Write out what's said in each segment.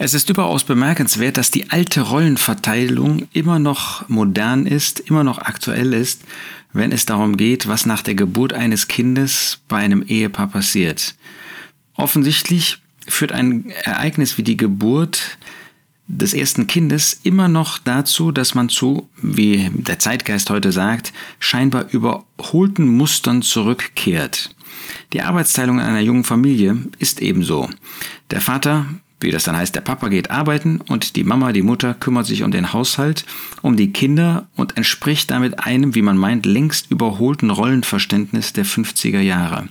Es ist überaus bemerkenswert, dass die alte Rollenverteilung immer noch modern ist, immer noch aktuell ist, wenn es darum geht, was nach der Geburt eines Kindes bei einem Ehepaar passiert. Offensichtlich führt ein Ereignis wie die Geburt des ersten Kindes immer noch dazu, dass man zu, wie der Zeitgeist heute sagt, scheinbar überholten Mustern zurückkehrt. Die Arbeitsteilung in einer jungen Familie ist ebenso. Der Vater wie das dann heißt, der Papa geht arbeiten und die Mama, die Mutter kümmert sich um den Haushalt, um die Kinder und entspricht damit einem, wie man meint, längst überholten Rollenverständnis der 50er Jahre.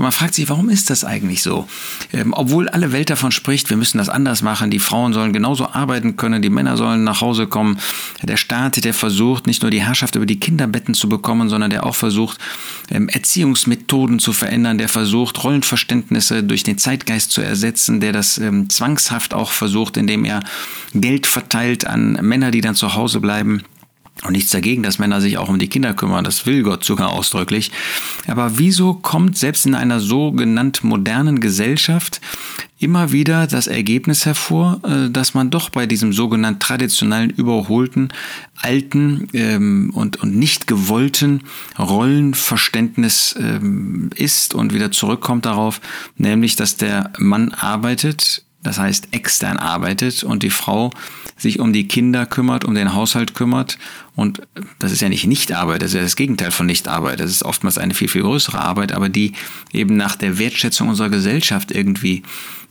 Und man fragt sich, warum ist das eigentlich so? Ähm, obwohl alle Welt davon spricht, wir müssen das anders machen, die Frauen sollen genauso arbeiten können, die Männer sollen nach Hause kommen. Der Staat, der versucht, nicht nur die Herrschaft über die Kinderbetten zu bekommen, sondern der auch versucht, ähm, Erziehungsmethoden zu verändern, der versucht, Rollenverständnisse durch den Zeitgeist zu ersetzen, der das ähm, zwangshaft auch versucht, indem er Geld verteilt an Männer, die dann zu Hause bleiben. Und nichts dagegen, dass Männer sich auch um die Kinder kümmern, das will Gott sogar ausdrücklich. Aber wieso kommt selbst in einer sogenannt modernen Gesellschaft immer wieder das Ergebnis hervor, äh, dass man doch bei diesem sogenannten traditionellen, überholten, alten ähm, und, nicht gewollten Rollenverständnis ähm, ist und wieder zurückkommt darauf, nämlich dass der Mann arbeitet, das heißt extern arbeitet und die Frau sich um die Kinder kümmert, um den Haushalt kümmert. Und das ist ja nicht Nichtarbeit, das ist ja das Gegenteil von Nichtarbeit. Das ist oftmals eine viel, viel größere Arbeit, aber die eben nach der Wertschätzung unserer Gesellschaft irgendwie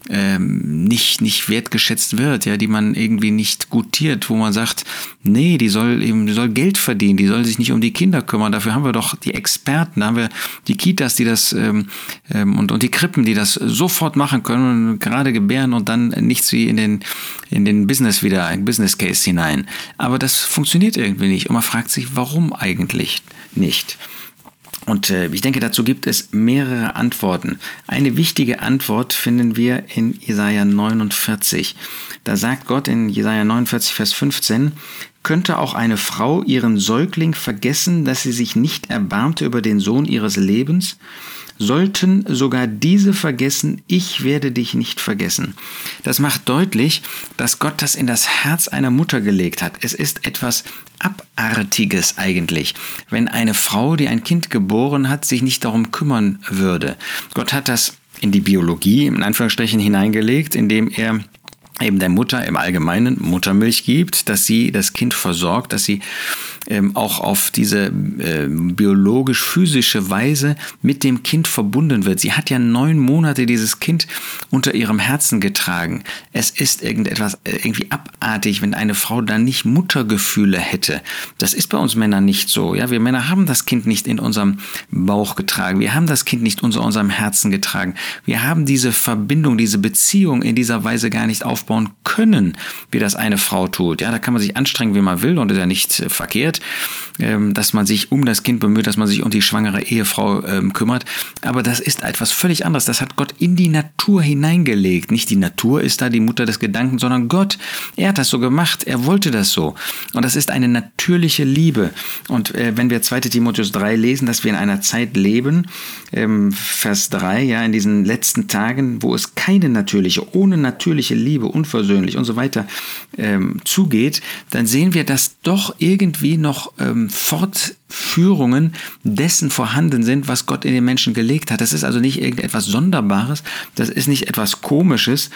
ähm, nicht, nicht wertgeschätzt wird, ja, die man irgendwie nicht gutiert, wo man sagt, nee, die soll eben, die soll Geld verdienen, die soll sich nicht um die Kinder kümmern. Dafür haben wir doch die Experten, da haben wir die Kitas, die das ähm, ähm, und, und die Krippen, die das sofort machen können, und gerade gebären und dann nichts wie in den, in den Business wieder, ein Business Case hinein. Aber das funktioniert irgendwie nicht. Und man fragt sich, warum eigentlich nicht? Und äh, ich denke, dazu gibt es mehrere Antworten. Eine wichtige Antwort finden wir in Jesaja 49. Da sagt Gott in Jesaja 49, Vers 15, könnte auch eine Frau ihren Säugling vergessen, dass sie sich nicht erbarmte über den Sohn ihres Lebens? Sollten sogar diese vergessen, ich werde dich nicht vergessen. Das macht deutlich, dass Gott das in das Herz einer Mutter gelegt hat. Es ist etwas Abartiges eigentlich, wenn eine Frau, die ein Kind geboren hat, sich nicht darum kümmern würde. Gott hat das in die Biologie, in Anführungsstrichen, hineingelegt, indem er eben der Mutter im Allgemeinen Muttermilch gibt, dass sie das Kind versorgt, dass sie ähm, auch auf diese äh, biologisch-physische Weise mit dem Kind verbunden wird. Sie hat ja neun Monate dieses Kind unter ihrem Herzen getragen. Es ist irgendetwas äh, irgendwie abartig, wenn eine Frau dann nicht Muttergefühle hätte. Das ist bei uns Männern nicht so. Ja, wir Männer haben das Kind nicht in unserem Bauch getragen. Wir haben das Kind nicht unter unserem Herzen getragen. Wir haben diese Verbindung, diese Beziehung in dieser Weise gar nicht aufbauen können, wie das eine Frau tut. Ja, da kann man sich anstrengen, wie man will und ist ja nicht äh, verkehrt. Ähm, dass man sich um das Kind bemüht, dass man sich um die schwangere Ehefrau ähm, kümmert. Aber das ist etwas völlig anderes. Das hat Gott in die Natur hineingelegt. Nicht die Natur ist da die Mutter des Gedanken, sondern Gott. Er hat das so gemacht. Er wollte das so. Und das ist eine natürliche Liebe. Und äh, wenn wir 2 Timotheus 3 lesen, dass wir in einer Zeit leben, ähm, Vers 3, ja, in diesen letzten Tagen, wo es keine natürliche, ohne natürliche Liebe, unversöhnlich und so weiter ähm, zugeht, dann sehen wir, dass doch irgendwie noch ähm, Fortführungen dessen vorhanden sind, was Gott in den Menschen gelegt hat. Das ist also nicht irgendetwas Sonderbares, das ist nicht etwas Komisches,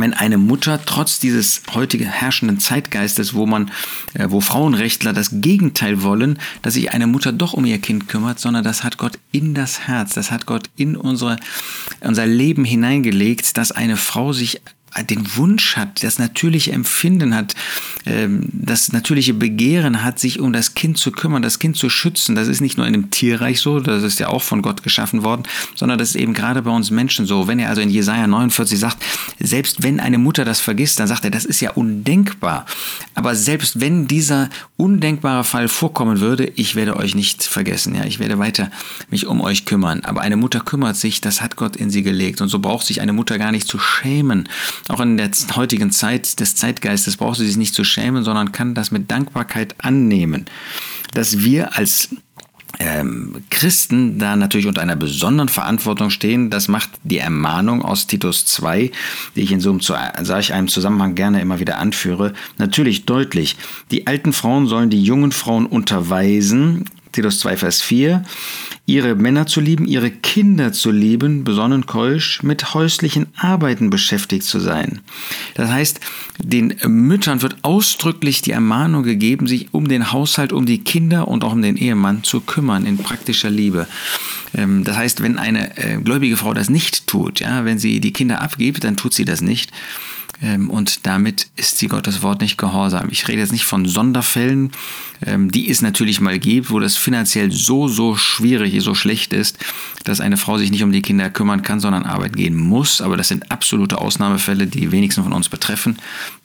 wenn eine Mutter trotz dieses heutige herrschenden Zeitgeistes, wo man, äh, wo Frauenrechtler das Gegenteil wollen, dass sich eine Mutter doch um ihr Kind kümmert, sondern das hat Gott in das Herz, das hat Gott in unsere, unser Leben hineingelegt, dass eine Frau sich den Wunsch hat, das natürliche Empfinden hat, ähm, das natürliche Begehren hat, sich um das Kind zu kümmern, das Kind zu schützen. Das ist nicht nur in dem Tierreich so, das ist ja auch von Gott geschaffen worden, sondern das ist eben gerade bei uns Menschen so. Wenn er also in Jesaja 49 sagt, selbst wenn eine Mutter das vergisst, dann sagt er, das ist ja undenkbar. Aber selbst wenn dieser undenkbare Fall vorkommen würde, ich werde euch nicht vergessen, ja, ich werde weiter mich um euch kümmern. Aber eine Mutter kümmert sich, das hat Gott in sie gelegt. Und so braucht sich eine Mutter gar nicht zu schämen, auch in der heutigen Zeit des Zeitgeistes braucht sie sich nicht zu schämen, sondern kann das mit Dankbarkeit annehmen, dass wir als ähm, Christen da natürlich unter einer besonderen Verantwortung stehen. Das macht die Ermahnung aus Titus 2, die ich in so einem, sage ich, einem Zusammenhang gerne immer wieder anführe, natürlich deutlich. Die alten Frauen sollen die jungen Frauen unterweisen, Titus 2, Vers 4, ihre Männer zu lieben, ihre Kinder zu lieben, besonnen keusch, mit häuslichen Arbeiten beschäftigt zu sein. Das heißt, den Müttern wird ausdrücklich die Ermahnung gegeben, sich um den Haushalt, um die Kinder und auch um den Ehemann zu kümmern in praktischer Liebe. Ähm, das heißt, wenn eine äh, gläubige Frau das nicht tut, ja, wenn sie die Kinder abgibt, dann tut sie das nicht. Ähm, und damit ist sie Gottes Wort nicht gehorsam. Ich rede jetzt nicht von Sonderfällen, ähm, die es natürlich mal gibt, wo das finanziell so, so schwierig, so schlecht ist, dass eine Frau sich nicht um die Kinder kümmern kann, sondern arbeiten gehen muss. Aber das sind absolute Ausnahmefälle, die wenigsten von uns betreffen.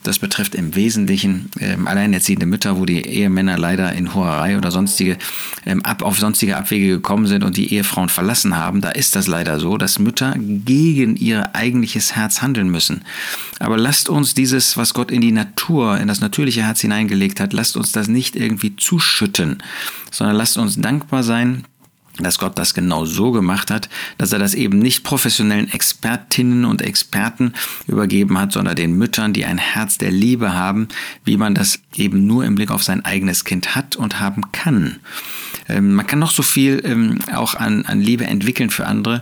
Das betrifft im Wesentlichen ähm, alleinerziehende Mütter, wo die Ehemänner leider in Hoherei oder sonstige auf sonstige Abwege gekommen sind und die Ehefrauen verlassen haben. Da ist das leider so, dass Mütter gegen ihr eigentliches Herz handeln müssen. Aber lasst uns dieses, was Gott in die Natur, in das natürliche Herz hineingelegt hat, lasst uns das nicht irgendwie zuschütten, sondern lasst uns dankbar sein, dass Gott das genau so gemacht hat, dass er das eben nicht professionellen Expertinnen und Experten übergeben hat, sondern den Müttern, die ein Herz der Liebe haben, wie man das eben nur im Blick auf sein eigenes Kind hat und haben kann. Ähm, man kann noch so viel ähm, auch an, an Liebe entwickeln für andere.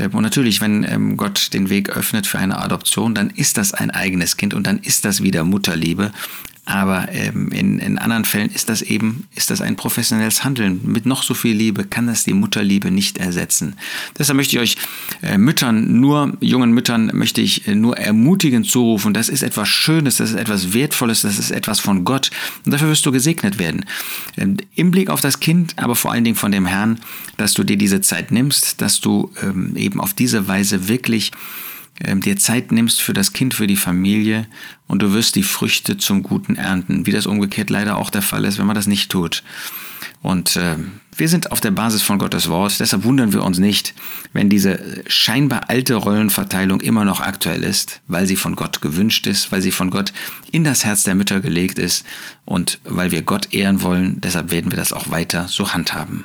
Ähm, und natürlich, wenn ähm, Gott den Weg öffnet für eine Adoption, dann ist das ein eigenes Kind und dann ist das wieder Mutterliebe. Aber ähm, in, in anderen Fällen ist das eben, ist das ein professionelles Handeln. Mit noch so viel Liebe kann das die Mutterliebe nicht ersetzen. Deshalb möchte ich euch äh, Müttern, nur jungen Müttern, möchte ich äh, nur ermutigend zurufen. Das ist etwas Schönes, das ist etwas Wertvolles, das ist etwas von Gott. Und dafür wirst du gesegnet werden. Ähm, Im Blick auf das Kind, aber vor allen Dingen von dem Herrn, dass du dir diese Zeit nimmst, dass du ähm, eben auf diese Weise wirklich dir Zeit nimmst für das Kind, für die Familie und du wirst die Früchte zum Guten ernten, wie das umgekehrt leider auch der Fall ist, wenn man das nicht tut. Und äh, wir sind auf der Basis von Gottes Wort, deshalb wundern wir uns nicht, wenn diese scheinbar alte Rollenverteilung immer noch aktuell ist, weil sie von Gott gewünscht ist, weil sie von Gott in das Herz der Mütter gelegt ist und weil wir Gott ehren wollen, deshalb werden wir das auch weiter so handhaben.